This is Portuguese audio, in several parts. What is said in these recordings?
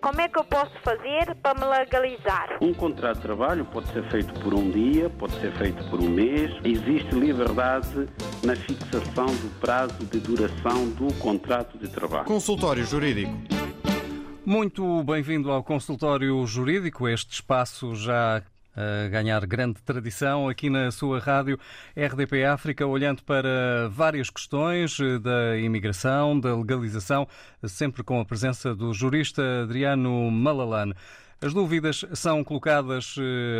Como é que eu posso fazer para me legalizar? Um contrato de trabalho pode ser feito por um dia, pode ser feito por um mês. Existe liberdade na fixação do prazo de duração do contrato de trabalho. Consultório Jurídico. Muito bem-vindo ao Consultório Jurídico, este espaço já a ganhar grande tradição aqui na sua rádio RDP África, olhando para várias questões da imigração, da legalização, sempre com a presença do jurista Adriano Malalane. As dúvidas são colocadas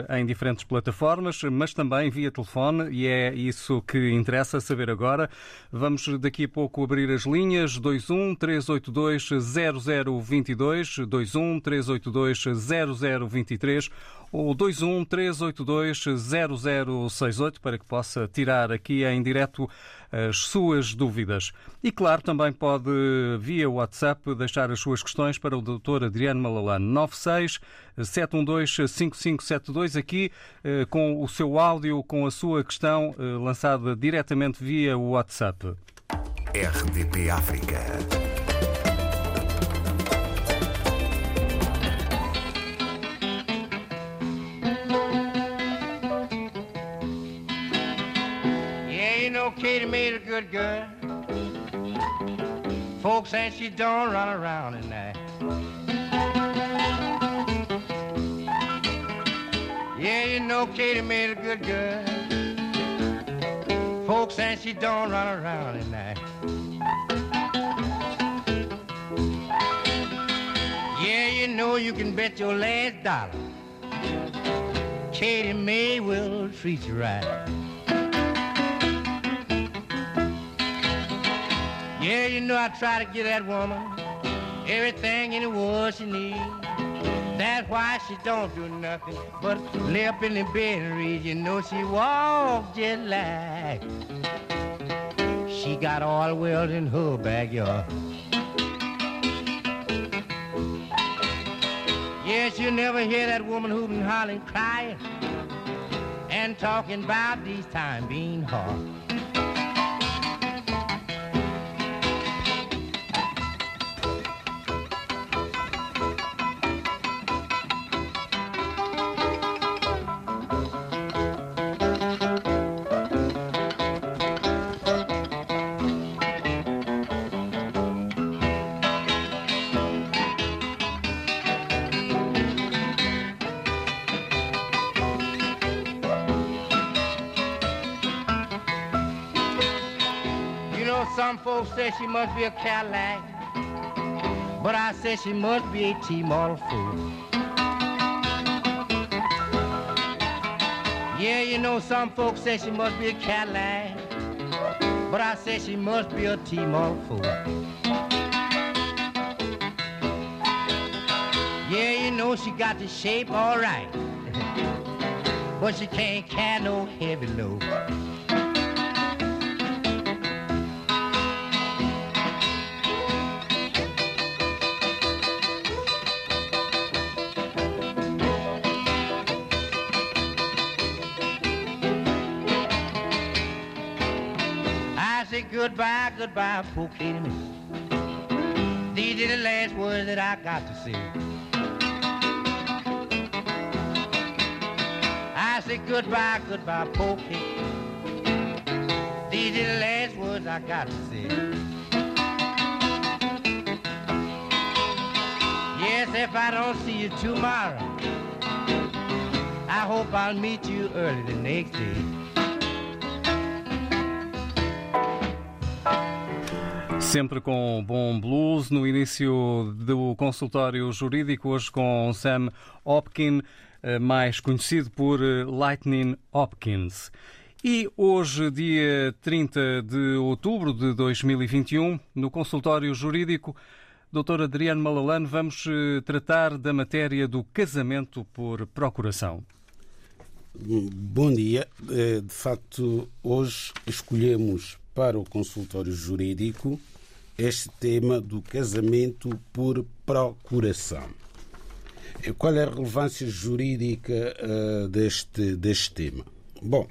em diferentes plataformas, mas também via telefone, e é isso que interessa saber agora. Vamos daqui a pouco abrir as linhas 21 382 0022, 21 382 0023 ou 21 382 0068 para que possa tirar aqui em direto as suas dúvidas. E claro, também pode via WhatsApp deixar as suas questões para o Dr. Adriano Malalane 96 712 5572 aqui com o seu áudio com a sua questão lançada diretamente via WhatsApp. RDP África. Katie made a good girl. Folks say she don't run around at night. Yeah, you know Katie made a good girl. Folks say she don't run around at night. Yeah, you know you can bet your last dollar. Katie May will treat you right. Yeah, you know I try to give that woman everything in the world she needs. That's why she don't do nothing but lay up in the bed and read. You know she walks just like she got all the world in her backyard. Yes, you never hear that woman hooping, hollering, crying, and talking about these times being hard. Some folks say she must be a Cadillac, but I say she must be a T-model fool. Yeah, you know some folks say she must be a Cadillac, but I say she must be a T-model fool. Yeah, you know she got the shape all right, but she can't carry no heavy load. Goodbye, goodbye, poor Katie. These are the last words that I got to say. I say goodbye, goodbye, poor Katie. These are the last words I got to say. Yes, if I don't see you tomorrow, I hope I'll meet you early the next day. Sempre com bom blues, no início do consultório jurídico, hoje com Sam Hopkins, mais conhecido por Lightning Hopkins. E hoje, dia 30 de outubro de 2021, no consultório jurídico, Dr. Adriano Malalane, vamos tratar da matéria do casamento por procuração. Bom dia. De facto, hoje escolhemos para o consultório jurídico este tema do casamento por procuração. Qual é a relevância jurídica uh, deste, deste tema? Bom,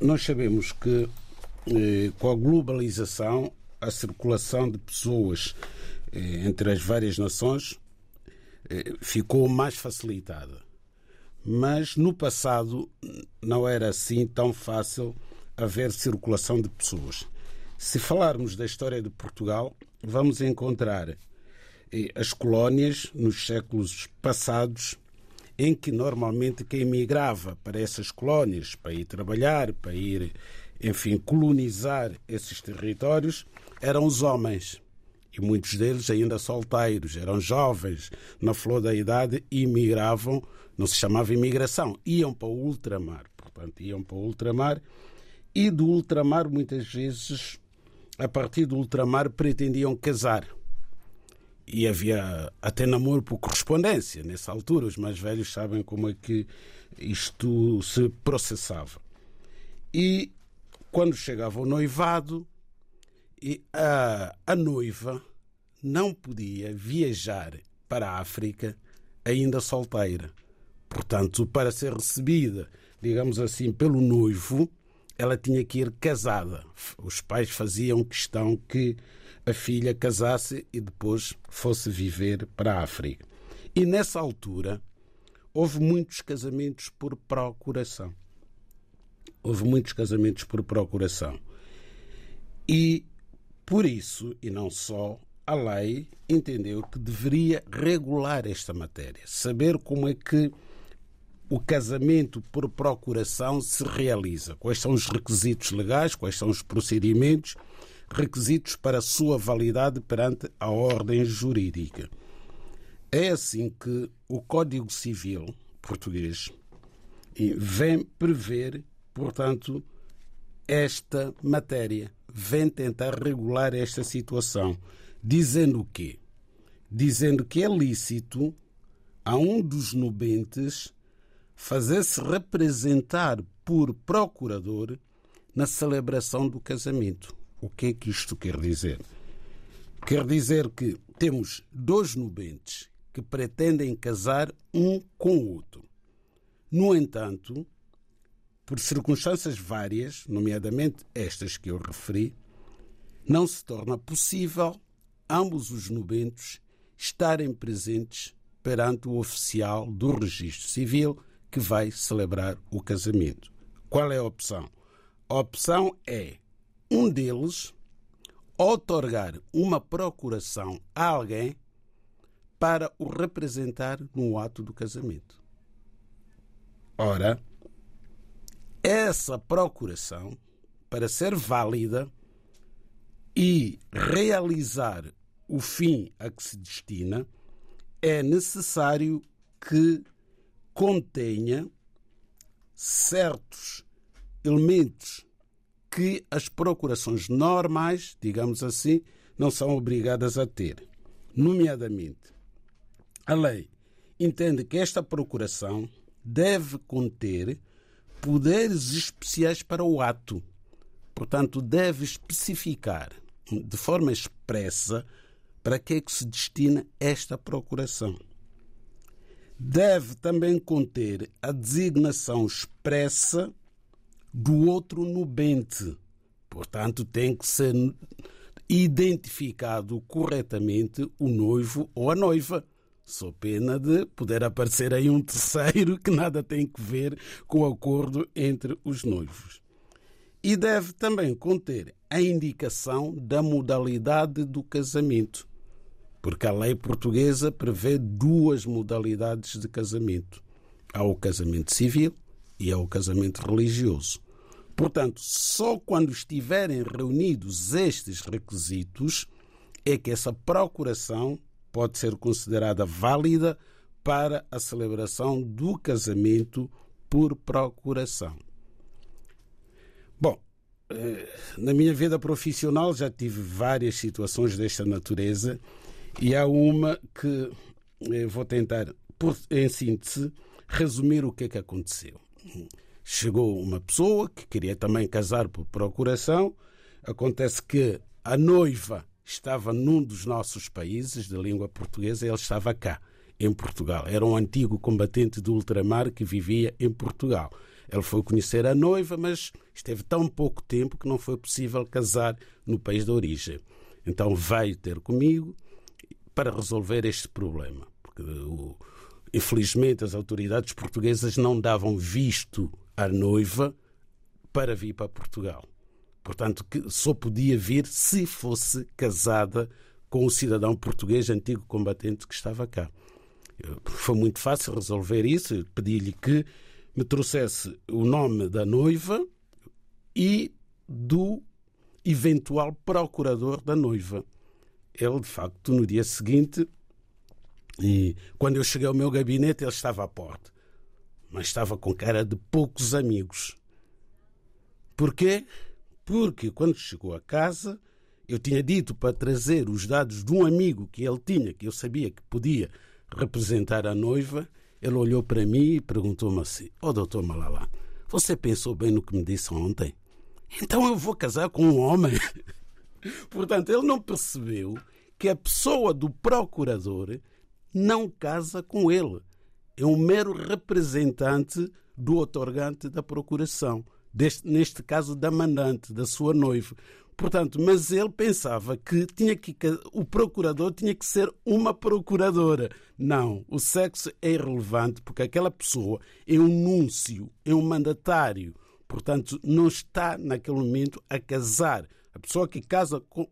nós sabemos que eh, com a globalização, a circulação de pessoas eh, entre as várias nações ficou mais facilitada. Mas no passado não era assim tão fácil haver circulação de pessoas. Se falarmos da história de Portugal, vamos encontrar eh, as colónias nos séculos passados, em que normalmente quem migrava para essas colónias para ir trabalhar, para ir, enfim, colonizar esses territórios, eram os homens. E muitos deles ainda solteiros, eram jovens, na flor da idade, e migravam, não se chamava imigração, iam para o ultramar. Portanto, iam para o ultramar e do ultramar, muitas vezes, a partir do ultramar, pretendiam casar. E havia até namoro por correspondência nessa altura. Os mais velhos sabem como é que isto se processava. E quando chegava o noivado, a, a noiva não podia viajar para a África ainda solteira. Portanto, para ser recebida, digamos assim, pelo noivo, ela tinha que ir casada. Os pais faziam questão que a filha casasse e depois fosse viver para a África. E nessa altura houve muitos casamentos por procuração. Houve muitos casamentos por procuração. E por isso, e não só, a lei entendeu que deveria regular esta matéria, saber como é que o casamento por procuração se realiza, quais são os requisitos legais, quais são os procedimentos, requisitos para a sua validade perante a ordem jurídica. É assim que o Código Civil português vem prever, portanto, esta matéria, vem tentar regular esta situação, dizendo o quê? Dizendo que é lícito a um dos nubentes fazer-se representar por procurador na celebração do casamento. O que é que isto quer dizer? Quer dizer que temos dois nubentes que pretendem casar um com o outro. No entanto, por circunstâncias várias, nomeadamente estas que eu referi, não se torna possível ambos os nubentos estarem presentes perante o oficial do registro civil que vai celebrar o casamento. Qual é a opção? A opção é um deles otorgar uma procuração a alguém para o representar no ato do casamento. Ora, essa procuração, para ser válida e realizar o fim a que se destina, é necessário que contenha certos elementos que as procurações normais, digamos assim, não são obrigadas a ter. Nomeadamente, a lei entende que esta procuração deve conter poderes especiais para o ato. Portanto, deve especificar de forma expressa para que é que se destina esta procuração deve também conter a designação expressa do outro nubente. Portanto, tem que ser identificado corretamente o noivo ou a noiva. Sou pena de poder aparecer aí um terceiro que nada tem que ver com o acordo entre os noivos. E deve também conter a indicação da modalidade do casamento porque a lei portuguesa prevê duas modalidades de casamento: há o casamento civil e há o casamento religioso. Portanto, só quando estiverem reunidos estes requisitos é que essa procuração pode ser considerada válida para a celebração do casamento por procuração. Bom, eh, na minha vida profissional já tive várias situações desta natureza e há uma que eh, vou tentar, por, em síntese, resumir o que é que aconteceu. Chegou uma pessoa que queria também casar por procuração. Acontece que a noiva estava num dos nossos países de língua portuguesa e ele estava cá, em Portugal. Era um antigo combatente do ultramar que vivia em Portugal. Ele foi conhecer a noiva, mas esteve tão pouco tempo que não foi possível casar no país de origem. Então veio ter comigo para resolver este problema. porque infelizmente as autoridades portuguesas não davam visto à noiva para vir para Portugal. Portanto, que só podia vir se fosse casada com o cidadão português antigo combatente que estava cá. Foi muito fácil resolver isso. Pedi-lhe que me trouxesse o nome da noiva e do eventual procurador da noiva. Ele, de facto, no dia seguinte, e quando eu cheguei ao meu gabinete, ele estava à porta, mas estava com cara de poucos amigos. Porquê? Porque quando chegou a casa, eu tinha dito para trazer os dados de um amigo que ele tinha, que eu sabia que podia representar a noiva. Ele olhou para mim e perguntou-me assim: Ó oh, doutor Malala, você pensou bem no que me disse ontem? Então eu vou casar com um homem. Portanto, ele não percebeu que a pessoa do procurador não casa com ele. É um mero representante do otorgante da procuração, deste, neste caso da mandante, da sua noiva. Portanto, mas ele pensava que tinha que o procurador tinha que ser uma procuradora. Não, o sexo é irrelevante porque aquela pessoa é um núncio, é um mandatário. Portanto, não está naquele momento a casar. A pessoa que casa com,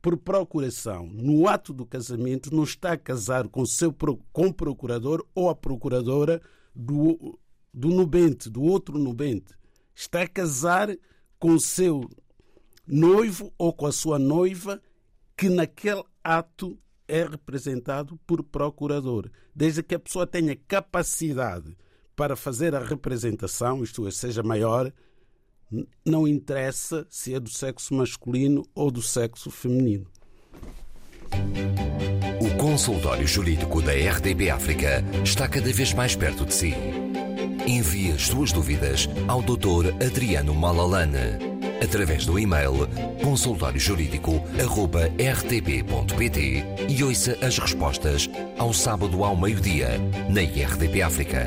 por procuração no ato do casamento não está a casar com seu com o procurador ou a procuradora do, do nubente, do outro nubente. Está a casar com seu noivo ou com a sua noiva que naquele ato é representado por procurador, desde que a pessoa tenha capacidade para fazer a representação, isto é, seja maior, não interessa se é do sexo masculino ou do sexo feminino. O consultório jurídico da RDB África está cada vez mais perto de si. Envie as suas dúvidas ao Dr. Adriano Malalane através do e-mail consultóriojurídico.rtp.pt e ouça as respostas ao sábado ao meio-dia na RDP África.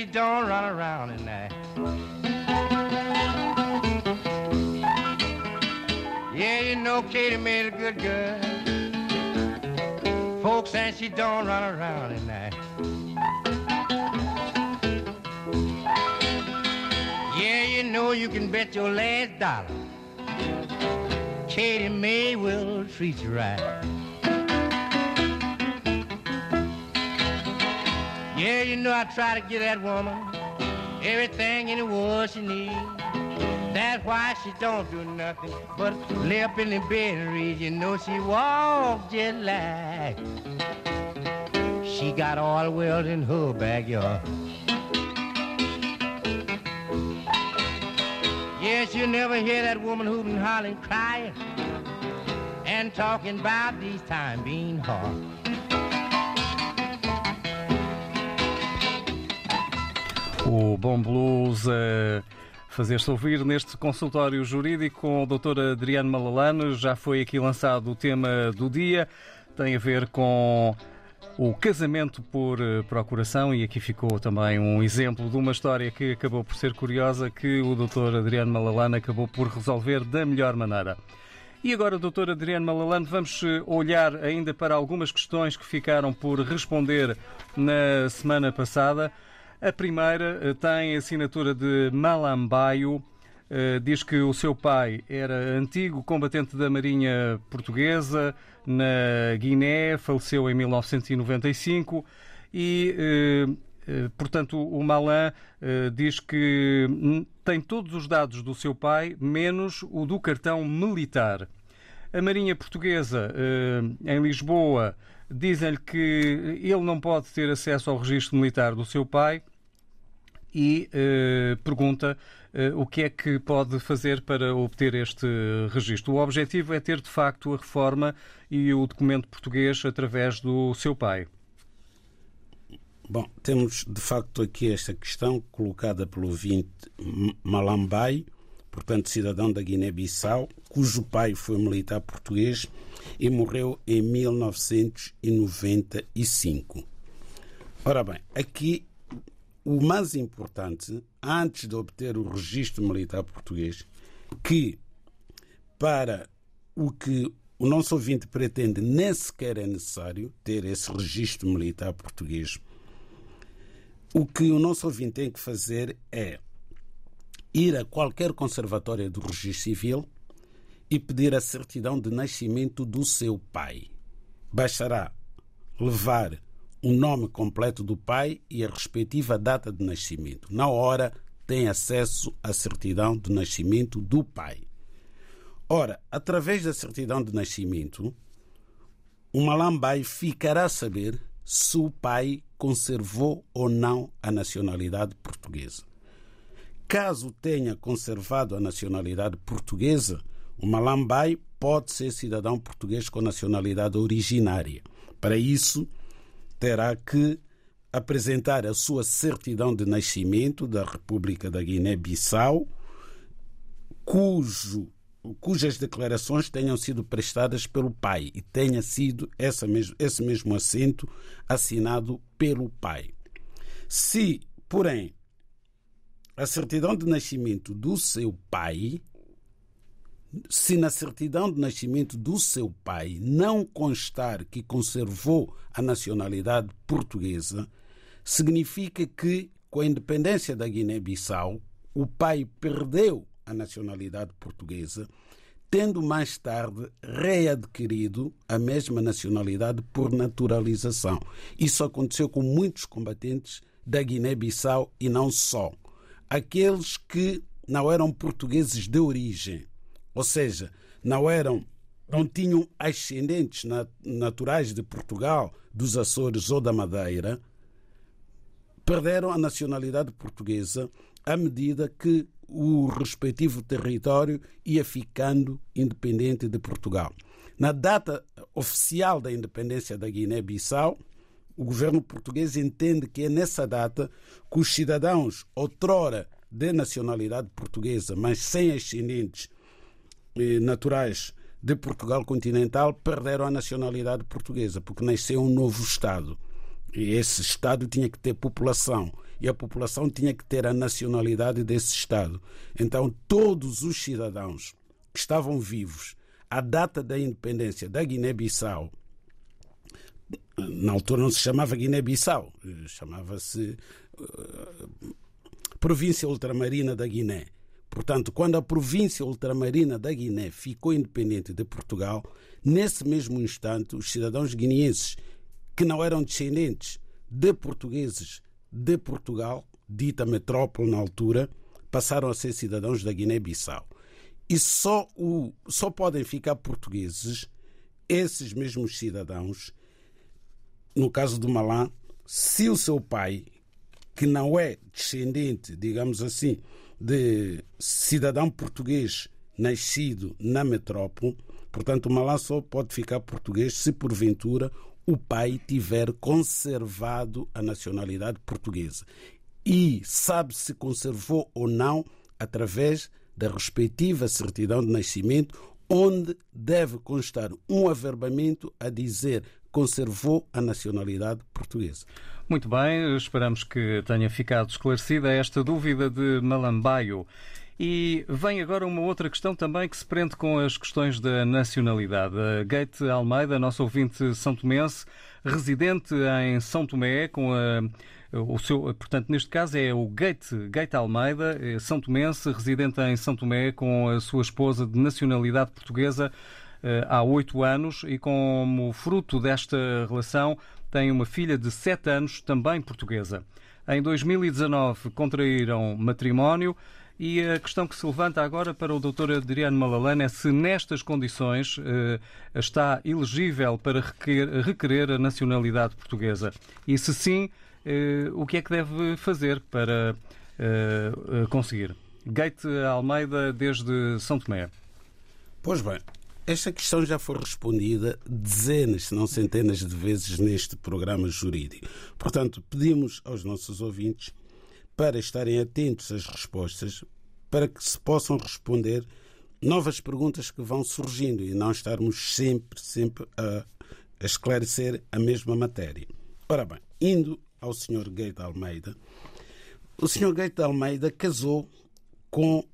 She don't run around in that. Yeah, you know Katie made a good girl. Folks say she don't run around at night. Yeah, you know you can bet your last dollar. Katie May will treat you right. Yeah, you know I try to give that woman everything in the world she needs. That's why she don't do nothing but lay up in the bed and read. You know she walks just like she got all the world in her backyard. Yes, you never hear that woman hooting, hollering, crying, and talking about these times being hard. O Bom Blues uh, fazer-se ouvir neste consultório jurídico com o Dr. Adriano Malalane. Já foi aqui lançado o tema do dia, tem a ver com o casamento por eh, procuração e aqui ficou também um exemplo de uma história que acabou por ser curiosa que o Dr. Adriano Malalane acabou por resolver da melhor maneira. E agora, Dr. Adriano Malalane, vamos eh, olhar ainda para algumas questões que ficaram por responder na semana passada. A primeira eh, tem a assinatura de Malambaio. Eh, diz que o seu pai era antigo combatente da Marinha Portuguesa na Guiné, faleceu em 1995 e, eh, portanto, o Malan diz que tem todos os dados do seu pai, menos o do cartão militar. A Marinha Portuguesa, em Lisboa, dizem-lhe que ele não pode ter acesso ao registro militar do seu pai e uh, pergunta uh, o que é que pode fazer para obter este registro. O objetivo é ter, de facto, a reforma e o documento português através do seu pai. Bom, temos de facto aqui esta questão colocada pelo ouvinte Malambai, portanto cidadão da Guiné-Bissau, cujo pai foi militar português e morreu em 1995. Ora bem, aqui o mais importante, antes de obter o registro militar português, que para o que o nosso ouvinte pretende nem sequer é necessário ter esse registro militar português. O que o nosso ouvinte tem que fazer é ir a qualquer conservatória do registro civil e pedir a certidão de nascimento do seu pai. Bastará levar o nome completo do pai e a respectiva data de nascimento. Na hora, tem acesso à certidão de nascimento do pai. Ora, através da certidão de nascimento, o malambai ficará a saber se o pai conservou ou não a nacionalidade portuguesa. Caso tenha conservado a nacionalidade portuguesa, o malambai pode ser cidadão português com nacionalidade originária. Para isso, terá que apresentar a sua certidão de nascimento da República da Guiné-Bissau, cujo cujas declarações tenham sido prestadas pelo pai e tenha sido essa mesmo, esse mesmo assento assinado pelo pai. Se, porém, a certidão de nascimento do seu pai se na certidão de nascimento do seu pai não constar que conservou a nacionalidade portuguesa, significa que, com a independência da Guiné-Bissau, o pai perdeu a nacionalidade portuguesa, tendo mais tarde readquirido a mesma nacionalidade por naturalização. Isso aconteceu com muitos combatentes da Guiné-Bissau e não só. Aqueles que não eram portugueses de origem, ou seja, não eram não tinham ascendentes naturais de Portugal, dos Açores ou da Madeira, perderam a nacionalidade portuguesa à medida que o respectivo território ia ficando independente de Portugal. Na data oficial da independência da Guiné-Bissau, o governo português entende que é nessa data que os cidadãos outrora de nacionalidade portuguesa, mas sem ascendentes naturais de Portugal continental perderam a nacionalidade portuguesa, porque nasceu um novo Estado. E esse Estado tinha que ter população. E a população tinha que ter a nacionalidade desse Estado. Então, todos os cidadãos que estavam vivos à data da independência da Guiné-Bissau, na altura não se chamava Guiné-Bissau, chamava-se uh, Província Ultramarina da Guiné. Portanto, quando a província ultramarina da Guiné ficou independente de Portugal, nesse mesmo instante, os cidadãos guineenses que não eram descendentes de portugueses de Portugal, dita metrópole na altura, passaram a ser cidadãos da Guiné-Bissau. E só, o, só podem ficar portugueses esses mesmos cidadãos, no caso do Malã, se o seu pai, que não é descendente, digamos assim, de cidadão português nascido na metrópole, portanto, o Malá só pode ficar português se porventura o pai tiver conservado a nacionalidade portuguesa. E sabe se conservou ou não através da respectiva certidão de nascimento, onde deve constar um averbamento a dizer conservou a nacionalidade portuguesa. Muito bem, esperamos que tenha ficado esclarecida esta dúvida de Malambaio. E vem agora uma outra questão também que se prende com as questões da nacionalidade. A Gate Almeida, nosso ouvinte são tomense, residente em São Tomé, com a, o seu, portanto, neste caso é o Gate, Gate Almeida, é São Tomense, residente em São Tomé, com a sua esposa de nacionalidade portuguesa eh, há oito anos e como fruto desta relação tem uma filha de 7 anos, também portuguesa. Em 2019 contraíram matrimónio e a questão que se levanta agora para o Dr. Adriano Malalane é se nestas condições eh, está elegível para requerer a nacionalidade portuguesa. E se sim, eh, o que é que deve fazer para conseguir. Gate Almeida desde São Tomé. Pois bem, esta questão já foi respondida dezenas, se não centenas de vezes neste programa jurídico. Portanto, pedimos aos nossos ouvintes para estarem atentos às respostas, para que se possam responder novas perguntas que vão surgindo e não estarmos sempre, sempre a, esclarecer a mesma matéria. Ora bem, indo ao Sr. Gate Almeida, o Sr. Gate Almeida casou com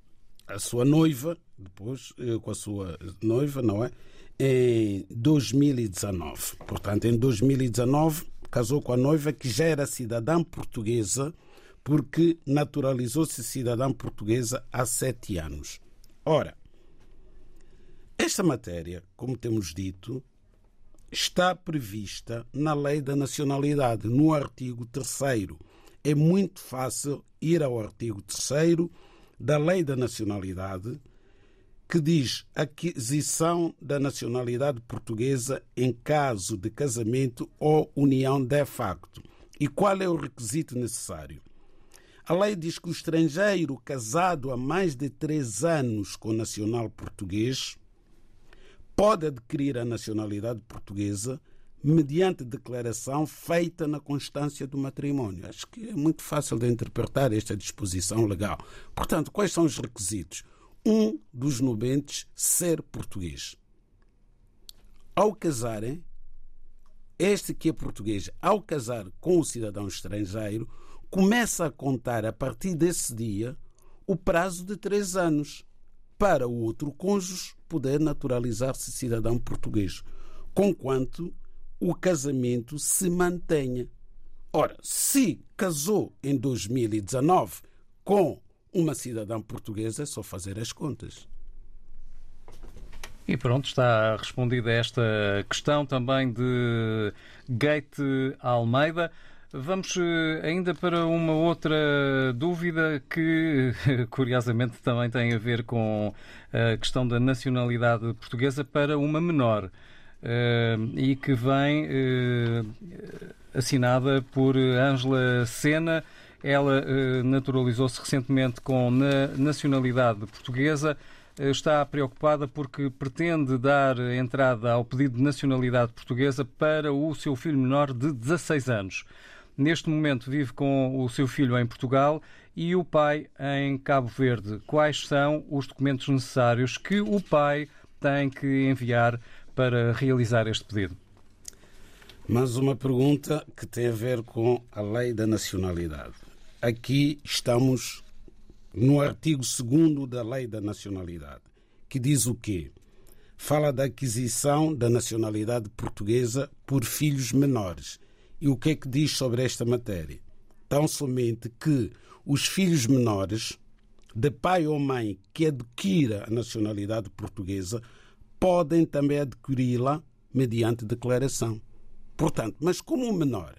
a sua noiva, depois eh, com a sua noiva, não é? Em 2019. Portanto, em 2019 casou com a noiva que já era cidadã portuguesa, porque naturalizou-se cidadã portuguesa há sete anos. Ora, esta matéria, como temos dito, está prevista na Lei da Nacionalidade, no artigo 3. É muito fácil ir ao artigo 3 da Lei da Nacionalidade, que diz aquisição da nacionalidade portuguesa em caso de casamento ou união de facto. E qual é o requisito necessário? A lei diz que o estrangeiro casado há mais de três anos com nacional português pode adquirir a nacionalidade portuguesa mediante declaração feita na constância do matrimónio. Acho que é muito fácil de interpretar esta disposição legal. Portanto, quais são os requisitos? Um dos nubentes ser português. Ao casarem, este que é português, ao casar com o cidadão estrangeiro, começa a contar a partir desse dia o prazo de três anos para o outro cônjuge poder naturalizar-se cidadão português, conquanto o casamento se mantenha. Ora, se casou em 2019 com uma cidadã portuguesa, só fazer as contas. E pronto, está respondida esta questão também de Gate Almeida. Vamos eh, ainda para uma outra dúvida que, curiosamente, também tem a ver com a questão da nacionalidade portuguesa para uma menor eh, e que vem eh, assinada por Ângela Sena. Ela naturalizou-se recentemente com nacionalidade portuguesa está preocupada porque pretende dar entrada ao pedido de nacionalidade portuguesa para o seu filho menor de 16 anos. Neste momento vive com o seu filho em Portugal e o pai em Cabo Verde. Quais são os documentos necessários que o pai tem que enviar para realizar este pedido? Mais uma pergunta que tem a ver com a lei da nacionalidade. Aqui estamos no artigo 2 da lei da nacionalidade, que diz o quê? Fala da aquisição da nacionalidade portuguesa por filhos menores e o que é que diz sobre esta matéria? Tão somente que os filhos menores de pai ou mãe que adquira a nacionalidade portuguesa podem também adquiri-la mediante declaração. Portanto, mas como o menor,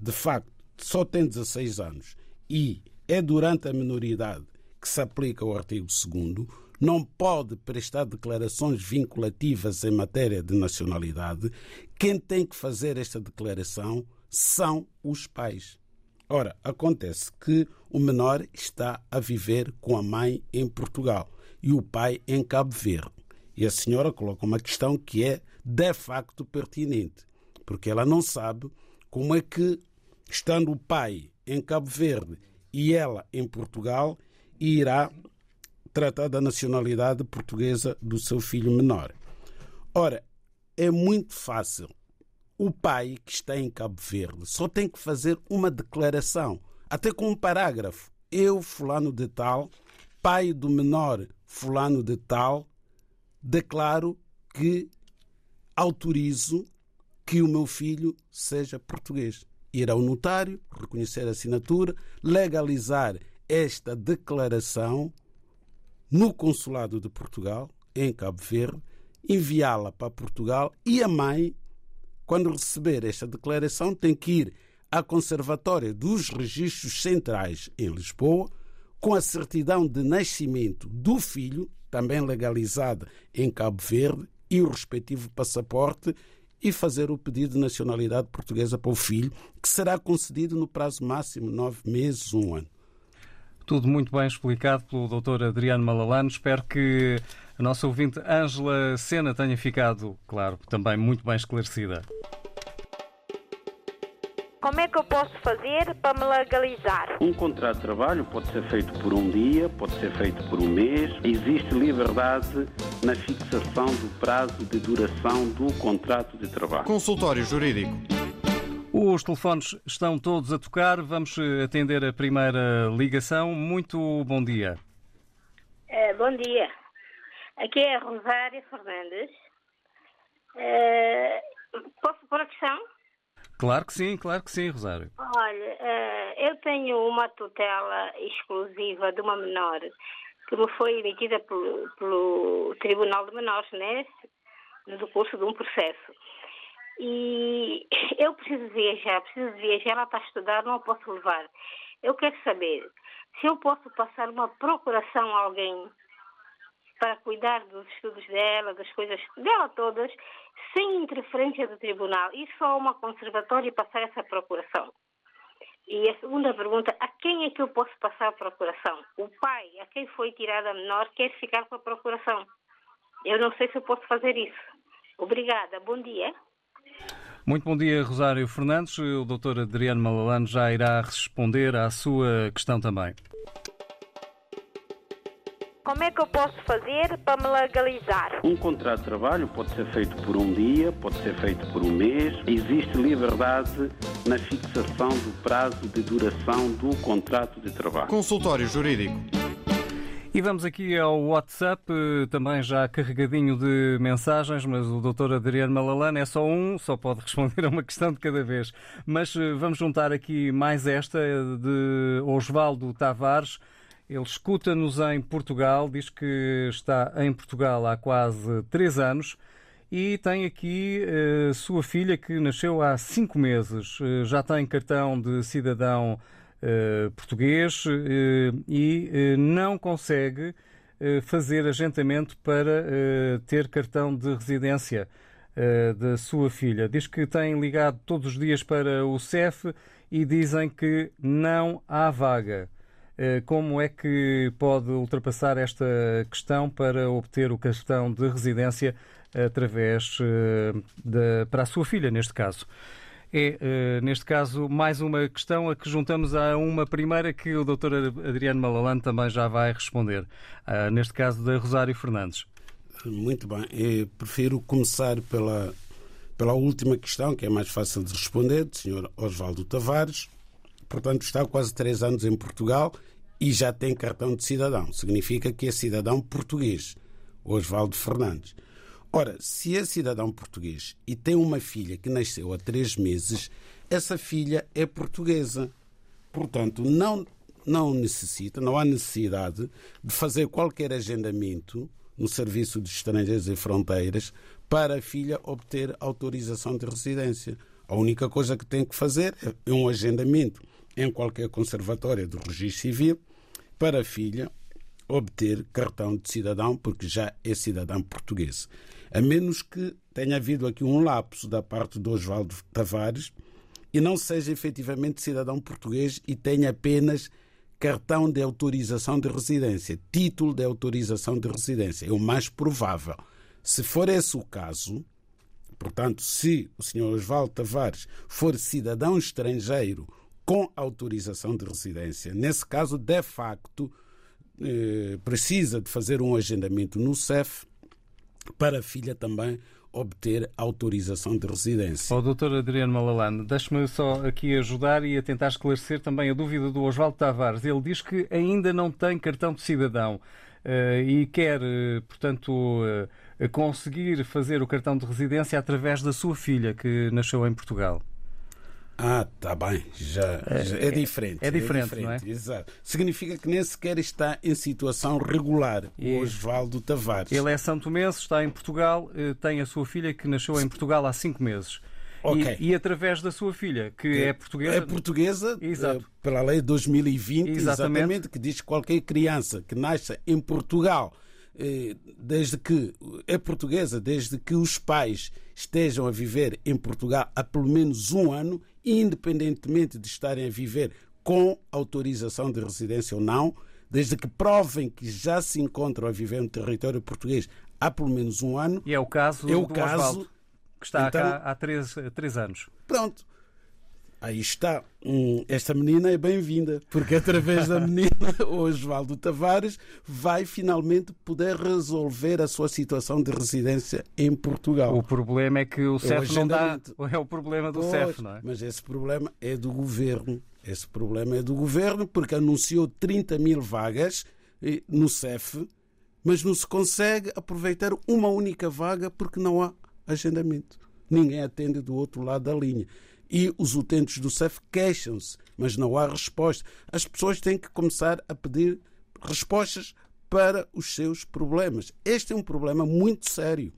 de facto, só tem 16 anos e é durante a minoridade que se aplica o artigo 2 não pode prestar declarações vinculativas em matéria de nacionalidade, quem tem que fazer esta declaração são os pais. Ora, acontece que o menor está a viver com a mãe em Portugal e o pai em Cabo Verde. E a senhora coloca uma questão que é de facto pertinente, porque ela não sabe como é que, estando o pai em Cabo Verde e ela em Portugal, irá tratar da nacionalidade portuguesa do seu filho menor. Ora, é muito fácil. O pai que está em Cabo Verde só tem que fazer uma declaração, até com um parágrafo. Eu, fulano de tal, pai do menor fulano de tal, declaro que autorizo que o meu filho seja português. Ir ao notário, reconhecer a assinatura, legalizar esta declaração no Consulado de Portugal, em Cabo Verde, enviá-la para Portugal e a mãe, quando receber esta declaração, tem que ir à Conservatória dos Registros Centrais em Lisboa, com a certidão de nascimento do filho, também legalizada em Cabo Verde, e o respectivo passaporte, e fazer o pedido de nacionalidade portuguesa para o filho, que será concedido no prazo máximo nove meses, um ano. Tudo muito bem explicado pelo Dr. Adriano Malalano. Espero que a nossa ouvinte Ângela Sena tenha ficado, claro, também muito bem esclarecida. Como é que eu posso fazer para me legalizar? Um contrato de trabalho pode ser feito por um dia, pode ser feito por um mês. Existe liberdade na fixação do prazo de duração do contrato de trabalho. Consultório Jurídico. Os telefones estão todos a tocar. Vamos atender a primeira ligação. Muito bom dia. Eh, bom dia. Aqui é a Rosária Fernandes. Eh, posso pôr a questão? Claro que sim, claro que sim, Rosário. Olha, eh, eu tenho uma tutela exclusiva de uma menor que me foi emitida pelo, pelo Tribunal de Menores, né? No curso de um processo. E eu preciso viajar, preciso viajar, ela está a estudar, não a posso levar. Eu quero saber se eu posso passar uma procuração a alguém para cuidar dos estudos dela, das coisas dela todas, sem interferência do tribunal. E só uma conservatória passar essa procuração. E a segunda pergunta, a quem é que eu posso passar a procuração? O pai, a quem foi tirada a menor, quer ficar com a procuração. Eu não sei se eu posso fazer isso. Obrigada, bom dia. Muito bom dia, Rosário Fernandes. O Dr. Adriano Malalano já irá responder à sua questão também. Como é que eu posso fazer para me legalizar? Um contrato de trabalho pode ser feito por um dia, pode ser feito por um mês. Existe liberdade na fixação do prazo de duração do contrato de trabalho. Consultório Jurídico. E vamos aqui ao WhatsApp, também já carregadinho de mensagens, mas o Dr. Adriano Malalane é só um, só pode responder a uma questão de cada vez. Mas eh, vamos juntar aqui mais esta de Osvaldo Tavares. Ele escuta-nos em Portugal, diz que está em Portugal há quase três anos e tem aqui uh, sua filha que nasceu há cinco meses. Uh, já tem cartão de cidadão uh, português e não consegue fazer agentamento para ter cartão de residência da sua filha. Diz que tem ligado todos os dias para o CEF e dizem que não há vaga. Como é que pode ultrapassar esta questão para obter o cartão de residência através de, para a sua filha, neste caso? É, neste caso, mais uma questão a que juntamos a uma primeira que o Dr. Adriano Malalano também já vai responder. Neste caso, da Rosário Fernandes. Muito bem. Eu prefiro começar pela, pela última questão, que é mais fácil de responder, do Sr. Osvaldo Tavares portanto, está quase três anos em Portugal e já tem cartão de cidadão. Significa que é cidadão português, Osvaldo Fernandes. Ora, se é cidadão português e tem uma filha que nasceu há três meses, essa filha é portuguesa. Portanto, não, não necessita, não há necessidade de fazer qualquer agendamento no Serviço de Estrangeiros e Fronteiras para a filha obter autorização de residência. A única coisa que tem que fazer é um agendamento em qualquer conservatória do registro civil para a filha obter cartão de cidadão, porque já é cidadão português. A menos que tenha havido aqui um lapso da parte do Osvaldo Tavares e não seja efetivamente cidadão português e tenha apenas cartão de autorização de residência, título de autorização de residência. É o mais provável. Se for esse o caso, portanto, se o Sr. Osvaldo Tavares for cidadão estrangeiro com autorização de residência. Nesse caso, de facto, eh, precisa de fazer um agendamento no CEF para a filha também obter autorização de residência. O oh, Dr. Adriano Malalano, deixe-me só aqui ajudar e a tentar esclarecer também a dúvida do Osvaldo Tavares. Ele diz que ainda não tem cartão de cidadão uh, e quer, uh, portanto, uh, conseguir fazer o cartão de residência através da sua filha, que nasceu em Portugal. Ah, tá bem, já, já é, diferente. É, é, diferente, é diferente, não é? Exato. Significa que nem sequer está em situação regular, o Osvaldo Tavares. Ele é santo mês, está em Portugal, eh, tem a sua filha que nasceu em Portugal há cinco meses. Okay. E, e, através da sua filha, que é, é portuguesa. É portuguesa, Exato. Eh, pela lei 2020, exatamente. exatamente, que diz que qualquer criança que nasça em Portugal eh, desde que é portuguesa, desde que os pais estejam a viver em Portugal há pelo menos um ano, independentemente de estarem a viver com autorização de residência ou não, desde que provem que já se encontram a viver no território português há pelo menos um ano. E é o caso é o do caso, Osvaldo, que está então, cá há três, três anos. Pronto. Aí está. Hum, esta menina é bem-vinda, porque através da menina, o Osvaldo Tavares vai finalmente poder resolver a sua situação de residência em Portugal. O problema é que o CEF não dá. É o problema do Pois, CEF, não é? Mas esse problema é do governo. Esse problema é do governo porque anunciou 30 mil vagas eh, no CEF, mas não se consegue aproveitar uma única vaga porque não há agendamento. Ninguém atende do outro lado da linha. E os utentes do CEF queixam-se, mas não há resposta. As pessoas têm que começar a pedir respostas para os seus problemas. Este é um problema muito sério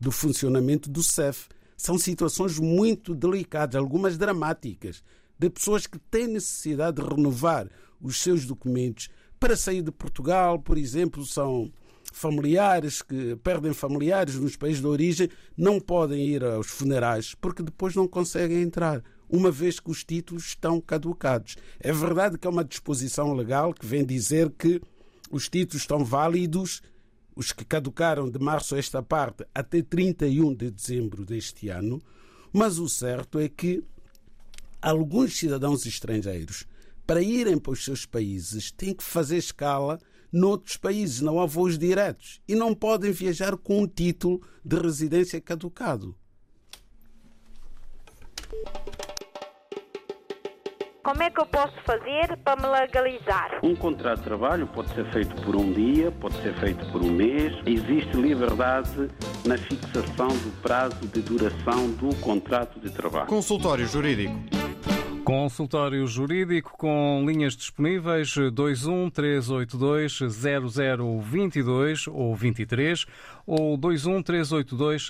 do funcionamento do CEF. São situações muito delicadas, algumas dramáticas, de pessoas que têm necessidade de renovar os seus documentos para sair de Portugal, por exemplo, são familiares que perdem familiares nos países de origem, não podem ir aos funerais porque depois não conseguem entrar, uma vez que os títulos estão caducados. É verdade que é uma disposição legal que vem dizer que os títulos estão válidos os que caducaram de março a esta parte até 31 de dezembro deste ano, mas o certo é que alguns cidadãos estrangeiros, para irem para os seus países, têm que fazer escala noutros países, não há voos diretos e não podem viajar com um título de residência caducado. Como é que eu posso fazer para me legalizar? Um contrato de trabalho pode ser feito por um dia, pode ser feito por um mês. Existe liberdade na fixação do prazo de duração do contrato de trabalho. Consultório Jurídico. Consultório Jurídico com linhas disponíveis 21 382 0022 ou 23 ou 21 382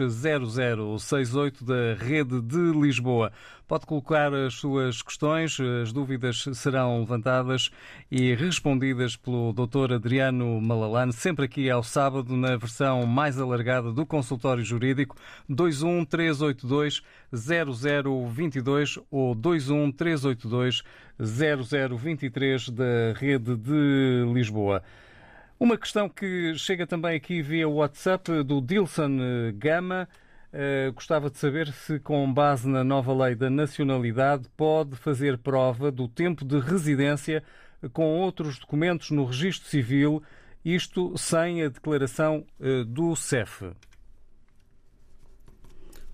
0068 da Rede de Lisboa. Pode colocar as suas questões, as dúvidas serão levantadas e respondidas pelo Dr. Adriano Malalane, sempre aqui ao sábado, na versão mais alargada do consultório jurídico, 21 382 0022 ou 21 382 0023 da Rede de Lisboa. Uma questão que chega também aqui via WhatsApp do Dilson Gama. Uh, gostava de saber se, com base na nova lei da nacionalidade, pode fazer prova do tempo de residência com outros documentos no registro civil, isto sem a declaração uh, do CEF.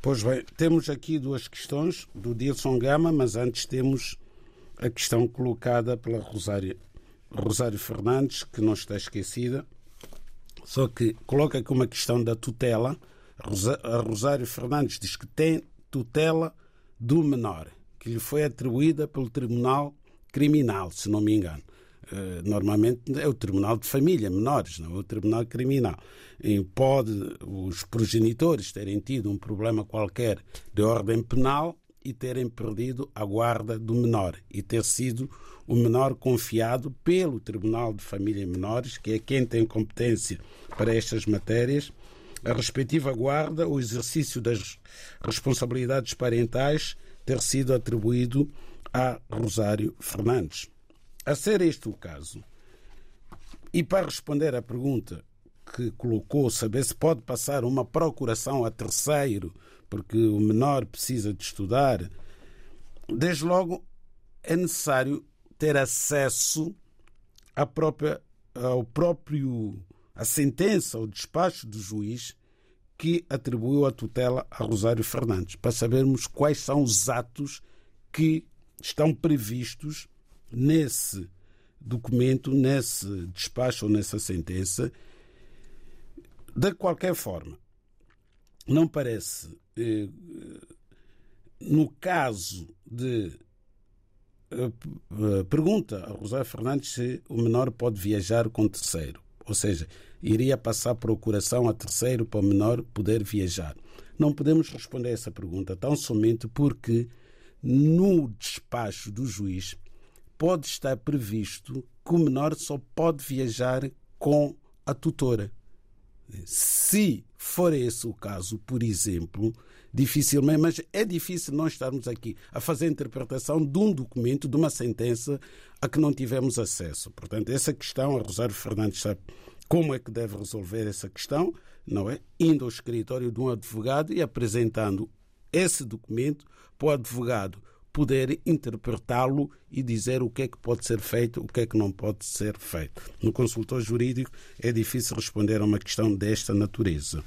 Pois bem, temos aqui duas questões do Dilson Gama, mas antes temos a questão colocada pela Rosário, Rosário Fernandes, que não está esquecida, só que coloca aqui uma questão da tutela. Rosário Fernandes diz que tem tutela do menor, que lhe foi atribuída pelo Tribunal Criminal, se não me engano. Normalmente é o Tribunal de Família, menores, não é o Tribunal Criminal. E pode os progenitores terem tido um problema qualquer de ordem penal e terem perdido a guarda do menor e ter sido o menor confiado pelo Tribunal de Família e Menores, que é quem tem competência para estas matérias, a respectiva guarda, o exercício das responsabilidades parentais ter sido atribuído a Rosário Fernandes. A ser este o caso, e para responder à pergunta que colocou, saber se pode passar uma procuração a terceiro, porque o menor precisa de estudar, desde logo é necessário ter acesso à própria, ao próprio a sentença, o despacho do juiz que atribuiu a tutela a Rosário Fernandes, para sabermos quais são os atos que estão previstos nesse documento, nesse despacho ou nessa sentença. De qualquer forma, não parece, no caso de eh, pergunta a Rosário Fernandes se o menor pode viajar com terceiro, ou seja, iria passar procuração a terceiro para o menor poder viajar. Não podemos responder a essa pergunta tão somente porque no despacho do juiz pode estar previsto que o menor só pode viajar com a tutora. Se for esse o caso, por exemplo, dificilmente, mas é difícil nós estarmos aqui a fazer a interpretação de um documento, de uma sentença a que não tivemos acesso. Portanto, essa questão, a Rosário Fernandes sabe como é que deve resolver essa questão, não é? Indo ao escritório de um advogado e apresentando esse documento para o advogado poder interpretá-lo e dizer o que é que pode ser feito, o que é que não pode ser feito. No consultor jurídico é difícil responder a uma questão desta natureza.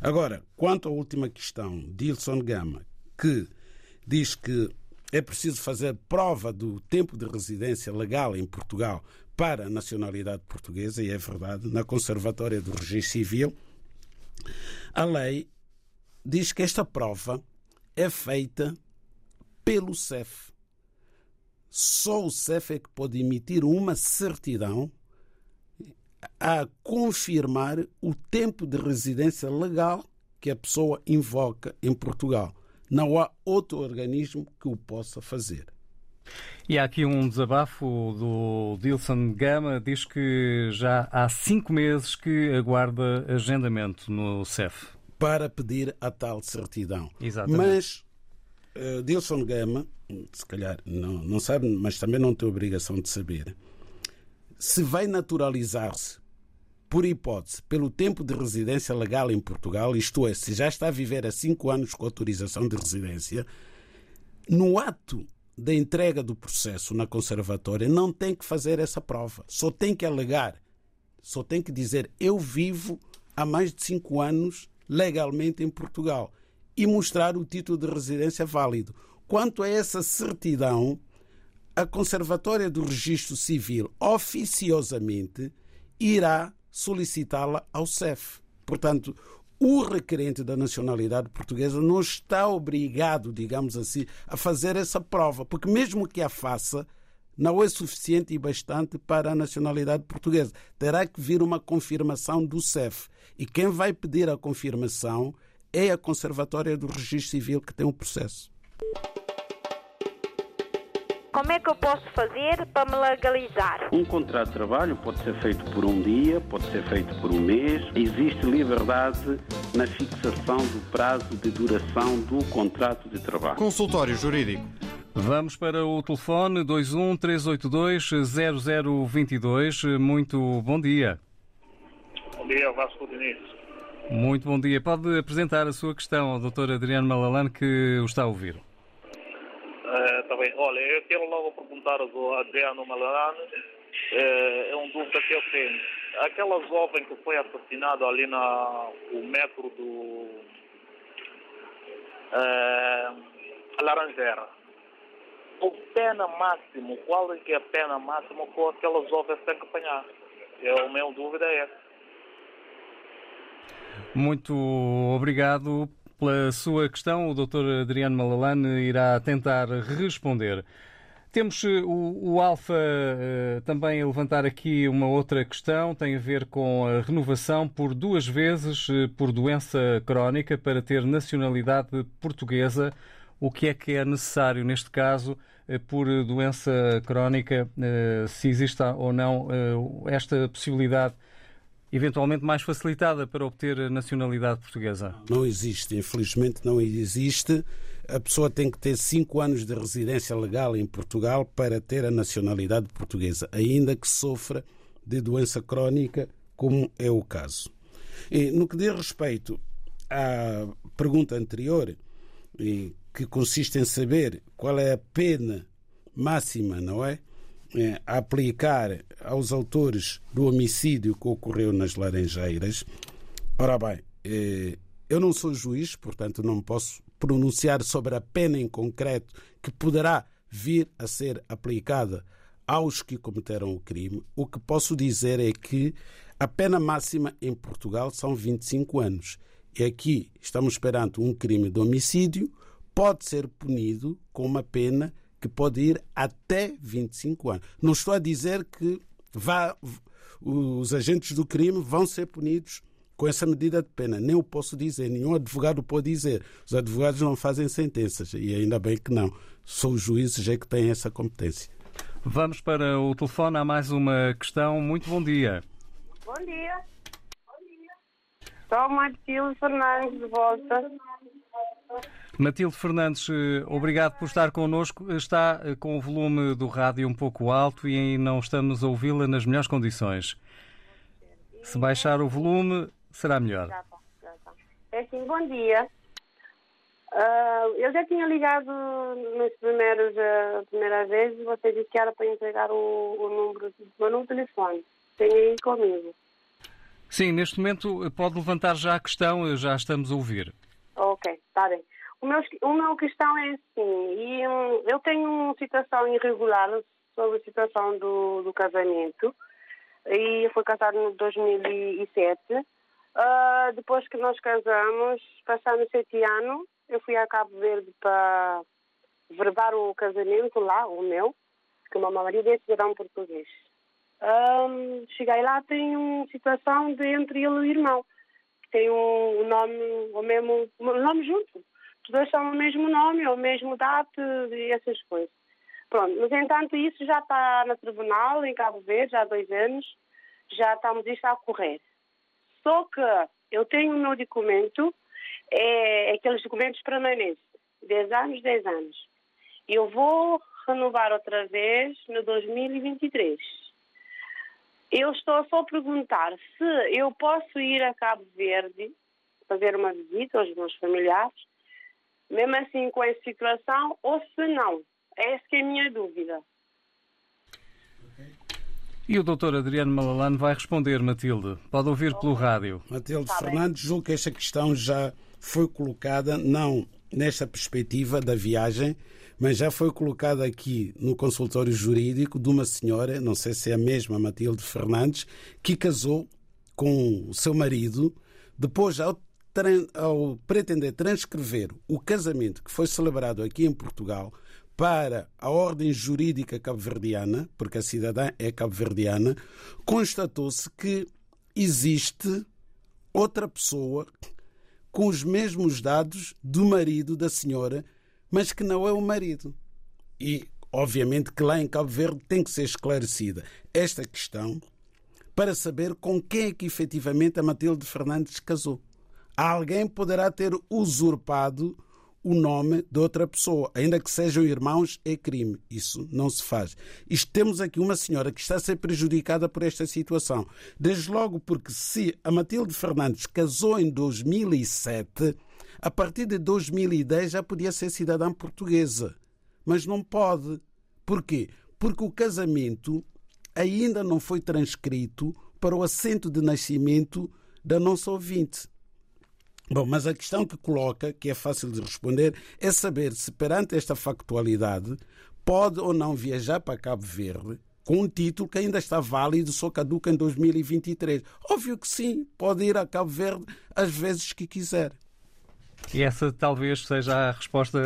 Agora, quanto à última questão, Dilson Gama, que diz que é preciso fazer prova do tempo de residência legal em Portugal para a nacionalidade portuguesa, e é verdade, na Conservatória do Registro Civil, a lei diz que esta prova é feita pelo CEF. Só o CEF é que pode emitir uma certidão a confirmar o tempo de residência legal que a pessoa invoca em Portugal. Não há outro organismo que o possa fazer. E há aqui um desabafo do Dilson Gama, diz que já há cinco meses que aguarda agendamento no CEF. Para pedir a tal certidão. Exatamente. Mas uh, Dilson Gama, se calhar não, não sabe, mas também não tem obrigação de saber, se vai naturalizar-se por hipótese, pelo tempo de residência legal em Portugal, isto é, se já está a viver há cinco anos com autorização de residência, no ato da entrega do processo na conservatória, não tem que fazer essa prova. Só tem que alegar, só tem que dizer: eu vivo há mais de cinco anos legalmente em Portugal e mostrar o título de residência válido. Quanto a essa certidão, a Conservatória do Registro Civil oficiosamente irá solicitá-la ao CEF. Portanto, o requerente da nacionalidade portuguesa não está obrigado, digamos assim, a fazer essa prova, porque mesmo que a faça, não é suficiente e bastante para a nacionalidade portuguesa. Terá que vir uma confirmação do CEF. E quem vai pedir a confirmação é a Conservatória do Registro Civil que tem o processo. Como é que eu posso fazer para me legalizar? Um contrato de trabalho pode ser feito por um dia, pode ser feito por um mês. Existe liberdade na fixação do prazo de duração do contrato de trabalho. Consultório Jurídico. Vamos para o telefone 21 382 0022. Muito bom dia. Bom dia, Vasco Diniz. Muito bom dia. Pode apresentar a sua questão ao Dr. Adriano Malalane que o está a ouvir. Está bem. Olha, eu quero logo perguntar ao Adriano Malalane, é, é um dúvida que eu tenho. Aquela jovem que foi assassinada ali na o metro do é, Laranjeira, o pena máximo, qual é que é a pena máxima que aquela jovem tem que apanhar? É, a minha dúvida é essa. Muito obrigado pela sua questão. O Dr. Adriano Malalane irá tentar responder. Temos eh, o, o Alfa uh, também a levantar aqui uma outra questão, tem a ver com a renovação por duas vezes uh, por doença crónica para ter nacionalidade portuguesa. O que é que é necessário neste caso uh, por doença crónica, se existe ou não esta possibilidade eventualmente mais facilitada para obter a nacionalidade portuguesa? Não existe, infelizmente não existe. A pessoa tem que ter cinco anos de residência legal em Portugal para ter a nacionalidade portuguesa, ainda que sofra de doença crónica, como é o caso. E, no que diz respeito à pergunta anterior, que consiste em saber qual é a pena máxima, não é? É, a aplicar aos autores do homicídio que ocorreu nas Laranjeiras. Ora bem, é, eu não sou juiz, portanto não posso pronunciar sobre a pena em concreto que poderá vir a ser aplicada aos que cometeram o crime. O que posso dizer é que a pena máxima em Portugal são 25 anos. E aqui estamos perante um crime de homicídio, pode ser punido com uma pena que pode ir até 25 anos. Não estou a dizer que vá, os agentes do crime vão ser punidos com essa medida de pena. Nem o posso dizer, nenhum advogado pode dizer. Os advogados não fazem sentenças e ainda bem que não. São os juízes é que têm essa competência. Vamos para o telefone. Há mais uma questão. Muito bom dia. Bom dia. Bom dia. Sou Matilde Fernandes de volta. Matilde Fernandes, eh, obrigado por estar connosco. Está eh, com o volume do rádio um pouco alto e não estamos a ouvi-la nas melhores condições. Se baixar o volume, será melhor. É assim, bom dia. Ah, eu já tinha ligado nos primeiros, uh, primeiras vezes, você disse que era para entregar o, o número, o meu número de telefone. Tem aí comigo. Sim, neste momento pode levantar já a questão, eh, já estamos a ouvir. Ok, está bem. O meu, o meu questão é assim, e, um, eu tenho uma situação irregular sobre a situação do, do casamento, e fui casado em 2007. Uh, depois que nós casamos, passando sete anos, eu fui a Cabo Verde para verbar o casamento lá, o meu, que o meu marido é cidadão português. Um, cheguei lá, tem uma situação de entre ele e o irmão, tem um, um nome, o mesmo o nome junto. Os dois são o mesmo nome, o mesmo data e essas coisas. Pronto, mas entanto isso já está no tribunal em Cabo Verde, já há dois anos, já estamos isto a correr. Só que eu tenho o meu documento, é aqueles documentos permanentes, 10 anos, 10 anos. Eu vou renovar outra vez no 2023. Eu estou só a perguntar se eu posso ir a Cabo Verde fazer uma visita aos meus familiares, mesmo assim com essa situação, ou se não. Essa é a minha dúvida. E o doutor Adriano Malalane vai responder, Matilde. Pode ouvir pelo rádio. Matilde tá Fernandes, julgo que esta questão já foi colocada, não nesta perspectiva da viagem, mas já foi colocada aqui no consultório jurídico de uma senhora, não sei se é a mesma Matilde Fernandes, que casou com o seu marido, depois, ao, ao pretender transcrever o casamento que foi celebrado aqui em Portugal para a ordem jurídica cabo-verdiana, porque a cidadã é cabo-verdiana, constatou-se que existe outra pessoa com os mesmos dados do marido da senhora, mas que não é o marido. E, obviamente, que lá em Cabo Verde tem que ser esclarecida esta questão para saber com quem é que efetivamente a Matilde Fernandes casou. Alguém poderá ter usurpado o nome de outra pessoa, ainda que sejam irmãos, é crime. Isso não se faz. Isto temos aqui uma senhora que está a ser prejudicada por esta situação. Desde logo porque se a Matilde Fernandes casou em 2007, a partir de 2010 já podia ser cidadã portuguesa. Mas não pode. Porquê? Porque o casamento ainda não foi transcrito para o assento de nascimento da nossa ouvinte. Bom, mas a questão que coloca, que é fácil de responder, é saber se perante esta factualidade pode ou não viajar para Cabo Verde com um título que ainda está válido, só caduca em 2023. Óbvio que sim, pode ir a Cabo Verde às vezes que quiser. E essa talvez seja a resposta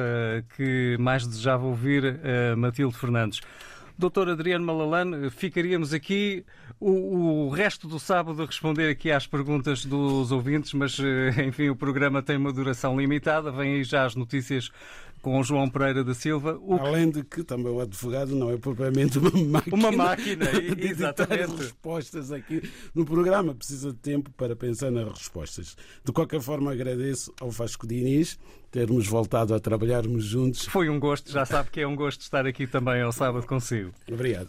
que mais desejava ouvir uh, Matilde Fernandes. Doutor Adriano Malalane, ficaríamos aqui o, o, resto do sábado a responder aqui às perguntas dos ouvintes, mas eh, enfim, o programa tem uma duração limitada. Vêm aí já as notícias com o João Pereira da Silva. Além de que também o advogado não é propriamente uma máquina. Uma máquina, de exatamente. respostas aqui no programa. Precisa de tempo para pensar nas respostas. De qualquer forma, agradeço ao Vasco Diniz termos voltado a trabalharmos juntos. Foi um gosto, já sabe que é um gosto estar aqui também ao sábado consigo. Obrigado.